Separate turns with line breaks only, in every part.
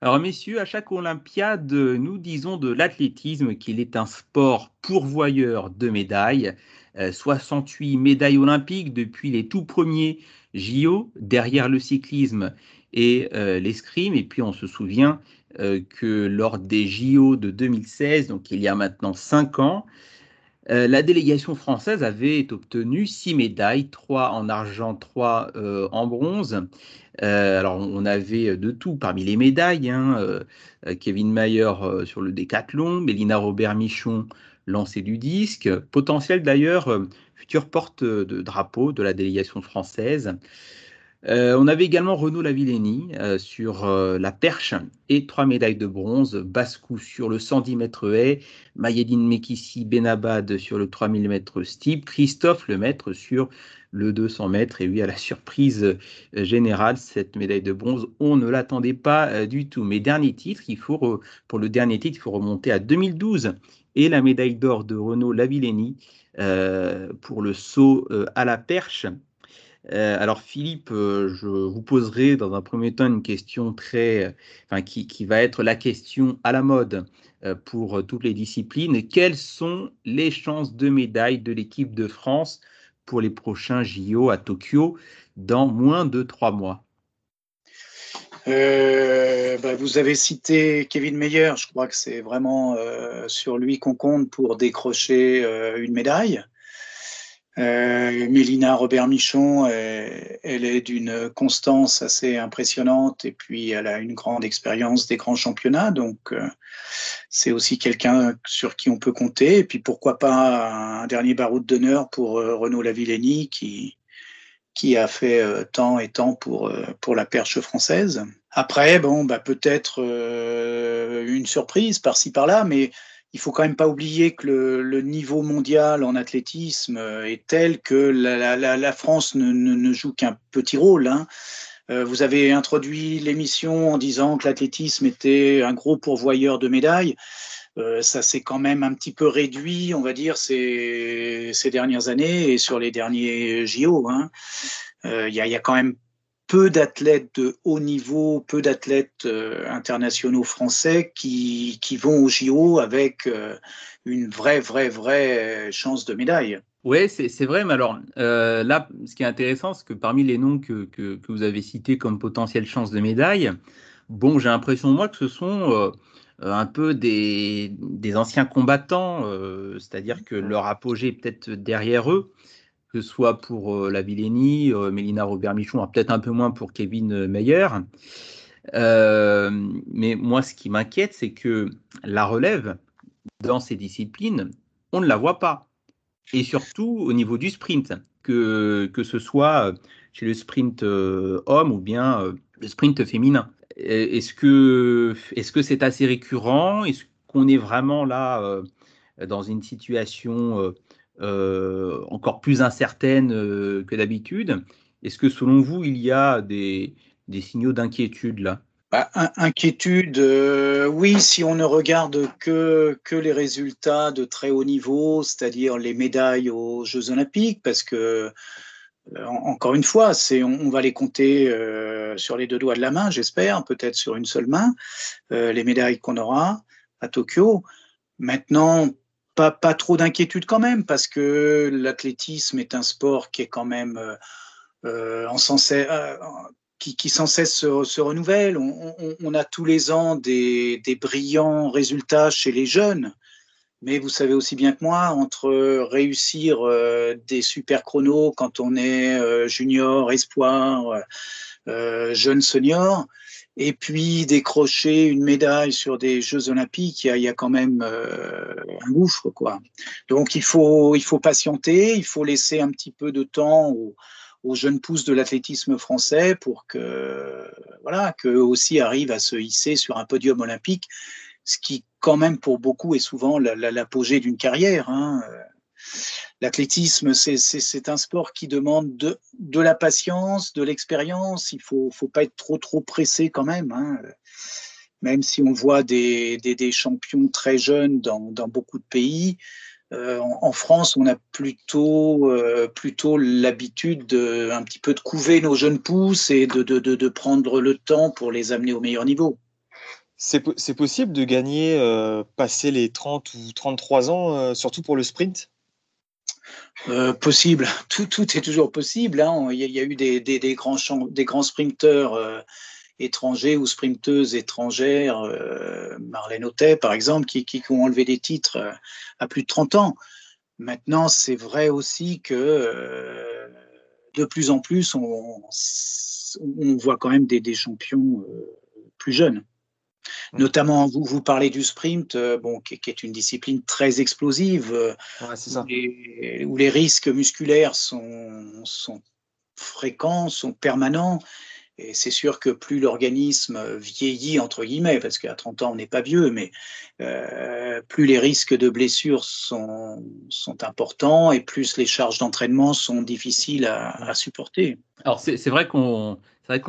Alors messieurs, à chaque Olympiade, nous disons de l'athlétisme qu'il est un sport pourvoyeur de médailles. 68 euh, médailles olympiques depuis les tout premiers JO, derrière le cyclisme et euh, l'escrime. Et puis on se souvient euh, que lors des JO de 2016, donc il y a maintenant 5 ans, la délégation française avait obtenu six médailles, trois en argent, trois en bronze. Euh, alors, on avait de tout parmi les médailles. Hein, euh, Kevin Mayer euh, sur le décathlon, Mélina Robert-Michon lancé du disque, potentiel d'ailleurs futur porte de drapeau de la délégation française. On avait également Renaud Lavillenie sur la perche et trois médailles de bronze, Bascou sur le 110 mètres haie, Mayedine Mekissi Benabad sur le 3000 mètres steep, Christophe Lemaître sur le 200 mètres. Et oui, à la surprise euh, générale, cette médaille de bronze, on ne l'attendait pas euh, du tout. Mais dernier titre, il faut pour le dernier titre, il faut remonter à 2012 et la médaille d'or de Renaud Lavillenie euh, pour le saut à la perche. Alors Philippe, je vous poserai dans un premier temps une question très, enfin, qui, qui, va être la question à la mode pour toutes les disciplines. Quelles sont les chances de médaille de l'équipe de France pour les prochains JO à Tokyo dans moins de trois mois?
Euh, bah, vous avez cité Kevin Meyer, je crois que c'est vraiment euh, sur lui qu'on compte pour décrocher euh, une médaille. Euh, Mélina Robert-Michon, elle est d'une constance assez impressionnante et puis elle a une grande expérience des grands championnats, donc euh, c'est aussi quelqu'un sur qui on peut compter. Et puis pourquoi pas un dernier baroud d'honneur pour euh, Renaud Lavillenie qui qui a fait tant et tant pour pour la perche française. Après, bon, bah peut-être une surprise par-ci par-là, mais il faut quand même pas oublier que le, niveau mondial en athlétisme euh, est tel que la, France ne, joue qu'un petit rôle. Hein. Euh, vous avez introduit l'émission en disant que l'athlétisme était un gros pourvoyeur de médailles. Euh, ça s'est quand même un petit peu réduit, on va dire, ces, dernières années et sur les derniers JO. Hein. Il y, a, y, a, quand même peu d'athlètes de haut niveau, peu d'athlètes euh, internationaux français qui, qui, vont au JO avec euh, une vraie, vraie, vraie chance de médaille.
Oui, c'est vrai, mais alors euh, là, ce qui est intéressant, c'est que parmi les noms que, que, que, vous avez cités comme potentielle chance de médaille, bon, j'ai l'impression, moi, que ce sont un peu des, des anciens combattants, c'est-à-dire que leur apogée est peut-être derrière eux que ce soit pour euh, la Villénie, euh, Mélina Robert-Michon, peut-être un peu moins pour Kevin Meyer. Euh, mais moi, ce qui m'inquiète, c'est que la relève dans ces disciplines, on ne la voit pas. Et surtout au niveau du sprint, que, que ce soit chez le sprint homme ou bien le sprint féminin. Est-ce que est-ce que c'est assez récurrent? Est-ce qu'on est vraiment là dans une situation euh, encore plus incertaine euh, que d'habitude. Est-ce que selon vous, il y a des, signaux d'inquiétude là?
Bah, inquiétude, euh, oui, si on ne regarde que, que les résultats de très haut niveau, c'est-à-dire les médailles aux Jeux Olympiques, parce que, encore une fois, on, va les compter sur les deux doigts de la main, j'espère, peut-être sur une seule main, les médailles qu'on aura à Tokyo. Maintenant, pas, trop d'inquiétude quand même, parce que l'athlétisme est un sport qui est quand même euh, euh, en euh, qui, sans cesse se, renouvelle. On, a tous les ans des, brillants résultats chez les jeunes, mais vous savez aussi bien que moi, entre réussir des super chronos quand on est junior, espoir, jeune senior, et puis décrocher une médaille sur des Jeux Olympiques, il y a, quand même euh, un gouffre, quoi. Donc il faut, il faut patienter, il faut laisser un petit peu de temps aux, jeunes pousses de l'athlétisme français pour que, voilà, qu'eux aussi arrivent à se hisser sur un podium olympique, ce qui, quand même, pour beaucoup, est souvent l'apogée d'une carrière. Hein l'athlétisme, c'est un sport qui demande de, la patience, de l'expérience. Il faut, faut pas être trop, trop pressé quand même. Hein. Même si on voit des, des, champions très jeunes dans, beaucoup de pays, euh, en, France, on a plutôt, euh, plutôt l'habitude de, un petit peu de couver nos jeunes pousses et de, prendre le temps pour les amener au meilleur niveau.
C'est possible de gagner, euh, passer les 30 ou 33 ans, surtout pour le sprint?
Euh, possible, tout, tout, est toujours possible. Hein. Il, y a, eu des, des, grands, des grands sprinteurs étrangers ou sprinteuses étrangères, Marlène Autet par exemple, qui, qui, ont enlevé des titres à plus de 30 ans. Maintenant, c'est vrai aussi que de plus en plus, on, on voit quand même des, des champions plus jeunes. Mmh. Notamment, vous, vous parlez du sprint, euh, bon, qui, est une discipline très explosive, euh, où, les, risques musculaires sont, sont fréquents, sont permanents. Et c'est sûr que plus l'organisme vieillit, entre guillemets, parce qu'à 30 ans, on n'est pas vieux, mais euh, plus les risques de blessures sont, sont importants et plus les charges d'entraînement sont difficiles à, à supporter.
Alors, c'est vrai qu'on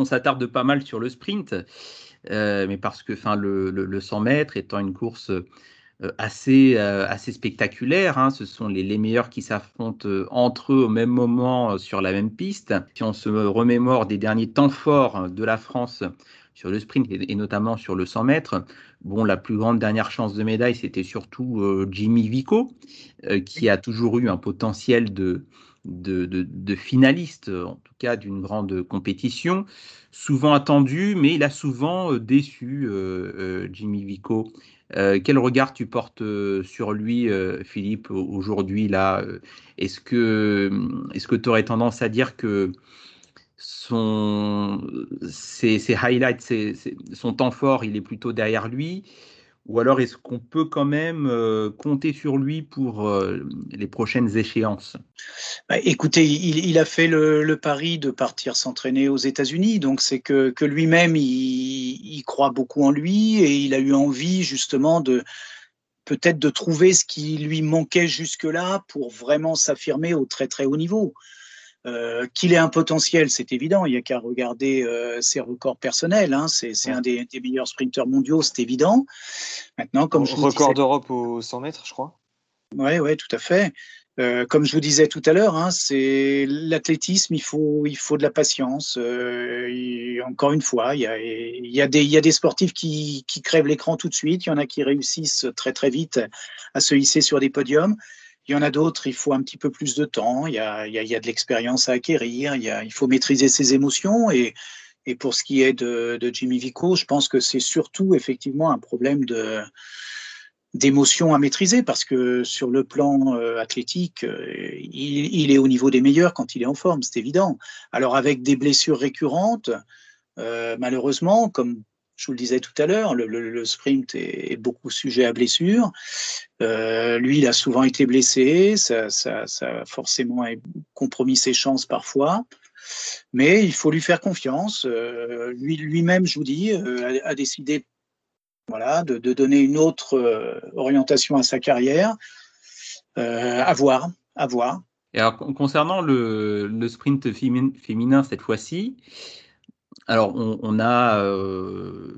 s'attarde pas mal sur le sprint. Euh, mais parce que enfin, le, le, 100 mètres étant une course euh, assez, euh, assez spectaculaire. Hein, ce sont les, les meilleurs qui s'affrontent entre eux au même moment sur la même piste. Si on se remémore des derniers temps forts de la France sur le sprint et, notamment sur le 100 mètres, bon, la plus grande dernière chance de médaille, c'était surtout Jimmy Vico, qui a toujours eu un potentiel de, de, finaliste, en tout cas d'une grande compétition souvent attendu, mais il a souvent euh, déçu euh, euh, Jimmy Vico. quel regard tu portes sur lui, Philippe, aujourd'hui là Est-ce que est-ce que tu aurais tendance à dire que son ses, highlights, son temps fort, il est plutôt derrière lui? Ou alors est-ce qu'on peut quand même euh, compter sur lui pour euh, les prochaines échéances?
Bah, Écoutez, il, a fait le, pari de partir s'entraîner aux États-Unis, donc c'est que, lui-même, il, croit beaucoup en lui et il a eu envie justement de peut-être de trouver ce qui lui manquait jusque-là pour vraiment s'affirmer au très très haut niveau. Euh, qu'il ait un potentiel, c'est évident. Il n'y a qu'à regarder euh, ses records personnels. Hein. C'est un des, meilleurs sprinteurs mondiaux, c'est évident.
Maintenant, comme je record d'Europe au 100 mètres, je crois.
Oui, ouais, tout à fait. Euh, comme je vous disais tout à l'heure, hein, c'est l'athlétisme, il faut, il faut de la patience. encore une fois, il y a, il y a, des, il y a des sportifs qui, qui crèvent l'écran tout de suite. Il y en a qui réussissent très très vite à se hisser sur des podiums. Il y en a d'autres, il faut un petit peu plus de temps, il y a, de l'expérience à acquérir, il, faut maîtriser ses émotions. Et, pour ce qui est de, Jimmy Vico, je pense que c'est surtout effectivement un problème de d'émotions à maîtriser parce que sur le plan euh, athlétique, euh, il, il, est au niveau des meilleurs quand il est en forme, c'est évident. Alors avec des blessures récurrentes, euh, malheureusement, comme je vous le disais tout à l'heure, le, sprint est, beaucoup sujet à blessure. Euh, lui, il a souvent été blessé, ça, a forcément compromis ses chances parfois. Mais il faut lui faire confiance. Euh, lui, lui-même, je vous dis, euh, a, décidé voilà, de, donner une autre orientation à sa carrière. à voir, à voir.
Et alors, concernant le, sprint féminin cette fois-ci, alors, on, a, euh,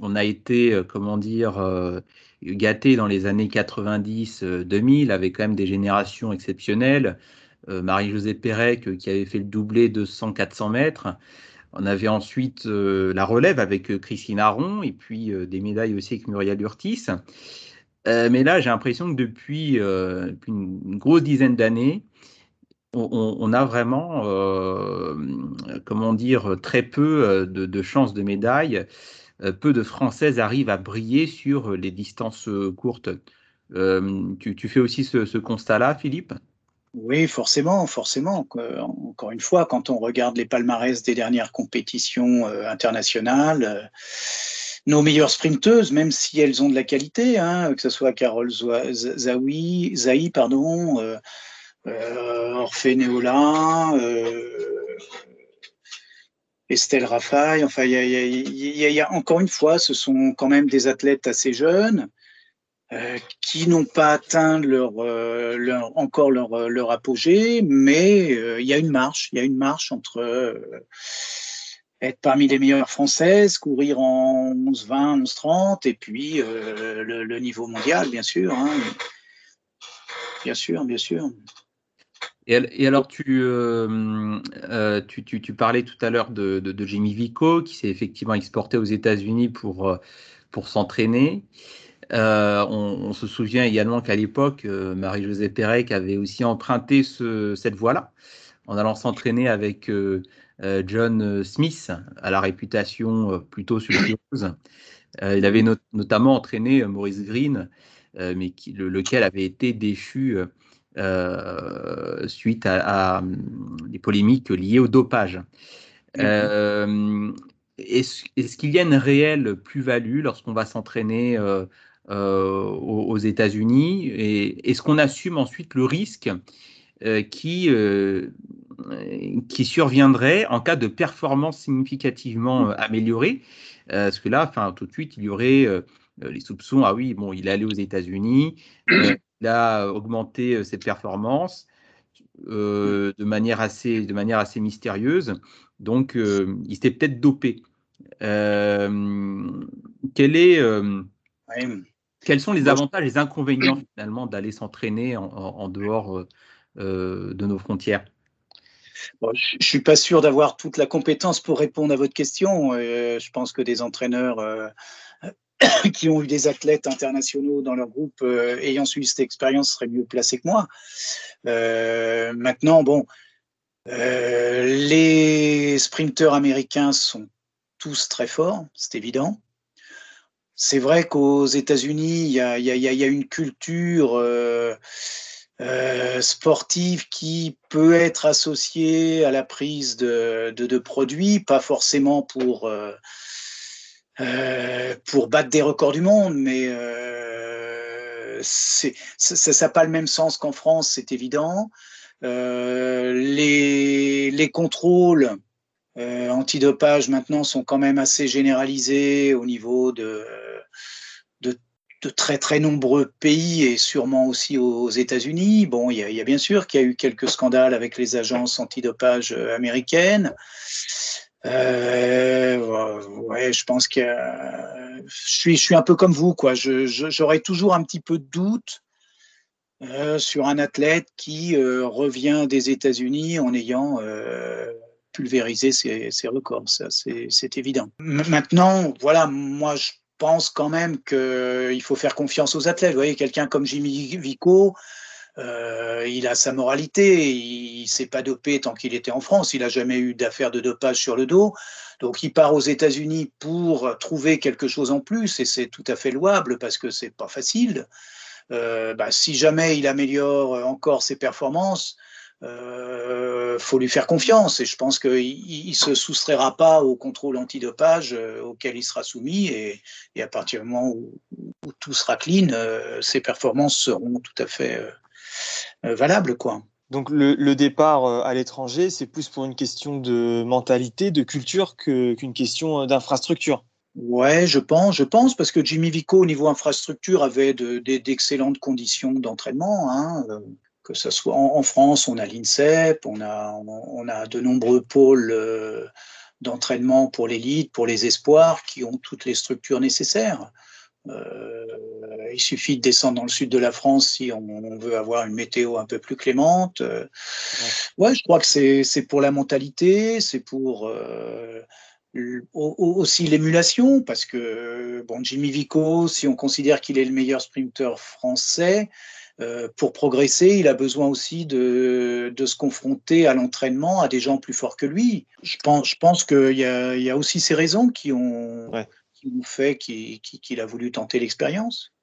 on a été, euh, comment dire, euh, gâté dans les années 90-2000 avec quand même des générations exceptionnelles. Marie-Josée Pérec qui avait fait le doublé de 100-400 mètres. On avait ensuite la relève avec Christine Aron et puis des médailles aussi avec Muriel Urtis. mais là, j'ai l'impression que depuis, une, grosse dizaine d'années, on, a vraiment, euh, comment dire, très peu euh, de, chances de médaille. Euh, peu de Françaises arrivent à briller sur les distances courtes. tu, fais aussi ce, constat-là, Philippe?
Oui, forcément, forcément. Encore une fois, quand on regarde les palmarès des dernières compétitions internationales, nos meilleures sprinteuses, même si elles ont de la qualité, hein, que ce soit Carole Zawi, Zahi, pardon, Orphée Néolin, euh, Estelle Raffaille. Enfin, il y, a, encore une fois, ce sont quand même des athlètes assez jeunes euh, qui n'ont pas atteint leur, encore leur, apogée, mais il y a une marche. Il y a une marche entre être parmi les meilleures françaises, courir en 11-20, 11-30, et puis le, niveau mondial, bien sûr. Hein. Bien sûr, bien sûr.
Et, alors, euh, euh, tu, tu, tu, parlais tout à l'heure de, de, Jimmy Vico, qui s'est effectivement exporté aux États-Unis pour, euh, pour s'entraîner. On, se souvient également qu'à l'époque, Marie-Josée Pérec avait aussi emprunté cette voie-là en allant s'entraîner avec John Smith, à la réputation plutôt sulfureuse. il avait notamment entraîné Maurice Green, mais lequel avait été déchu euh, suite à, des polémiques liées au dopage. Euh, est-ce, qu'il y a une réelle plus-value lorsqu'on va s'entraîner euh, aux, États-Unis? Et est-ce qu'on assume ensuite le risque qui, qui surviendrait en cas de performance significativement améliorée? Parce que là, enfin, tout de suite, il y aurait les soupçons, ah oui, bon, il est allé aux États-Unis, il a augmenté ses performances de, manière assez, de manière assez mystérieuse. Donc, il s'était peut-être dopé. quel est, Quels sont les avantages les inconvénients finalement d'aller s'entraîner en, dehors de nos frontières?
Je ne suis pas sûr d'avoir toute la compétence pour répondre à votre question. je pense que des entraîneurs qui ont eu des athlètes internationaux dans leur groupe euh, ayant suivi cette expérience seraient mieux placés que moi. Euh, maintenant, bon, euh, les sprinteurs américains sont tous très forts, c'est évident. C'est vrai qu'aux États-Unis, il y, a, une culture sportive qui peut être associée à la prise de, de produits, pas forcément pour euh, pour battre des records du monde, mais euh, ça n'a pas le même sens qu'en France, c'est évident. Euh, les, les, contrôles antidopage maintenant sont quand même assez généralisés au niveau de, très très nombreux pays et sûrement aussi aux, États-Unis. Bon, il y, a bien sûr qu'il y a eu quelques scandales avec les agences antidopage américaines. Euh, ouais, je pense que je suis, je suis un peu comme vous, quoi. J'aurais toujours un petit peu de doute euh, sur un athlète qui euh, revient des États-Unis en ayant euh, pulvérisé ses, records. C'est évident. maintenant, voilà, moi, je pense quand même qu'il faut faire confiance aux athlètes. Vous voyez, quelqu'un comme Jimmy Vico, euh, il a sa moralité, il s'est pas dopé tant qu'il était en France, il n'a jamais eu d'affaire de dopage sur le dos. Donc il part aux États-Unis pour trouver quelque chose en plus et c'est tout à fait louable parce que c'est pas facile. Euh, bah, si jamais il améliore encore ses performances, euh, faut lui faire confiance et je pense qu'il ne se soustraira pas au contrôle antidopage euh, auquel il sera soumis et, à partir du moment où, tout sera clean, euh, ses performances seront tout à fait valable. Quoi.
Donc le, départ euh, à l'étranger, c'est plus pour une question de mentalité, de culture qu'une question euh, d'infrastructure.
Ouais, je pense, je pense, parce que Jimmy Vico, au niveau infrastructure, avait d'excellentes conditions d'entraînement. Hein, que ce soit en, France, on a l'INSEP, on a, on a de nombreux pôles d'entraînement pour l'élite, pour les espoirs, qui ont toutes les structures nécessaires. Euh, il suffit de descendre dans le sud de la France si on, veut avoir une météo un peu plus clémente. Euh, ouais, je crois que c'est pour la mentalité, c'est pour euh, aussi l'émulation, parce que bon, Jimmy Vico, si on considère qu'il est le meilleur sprinter français, pour progresser, il a besoin aussi de, de se confronter à l'entraînement à des gens plus forts que lui. Je pense, je pense qu'il y, y, a aussi ces raisons qui ont, fait qu'il a voulu tenter l'expérience.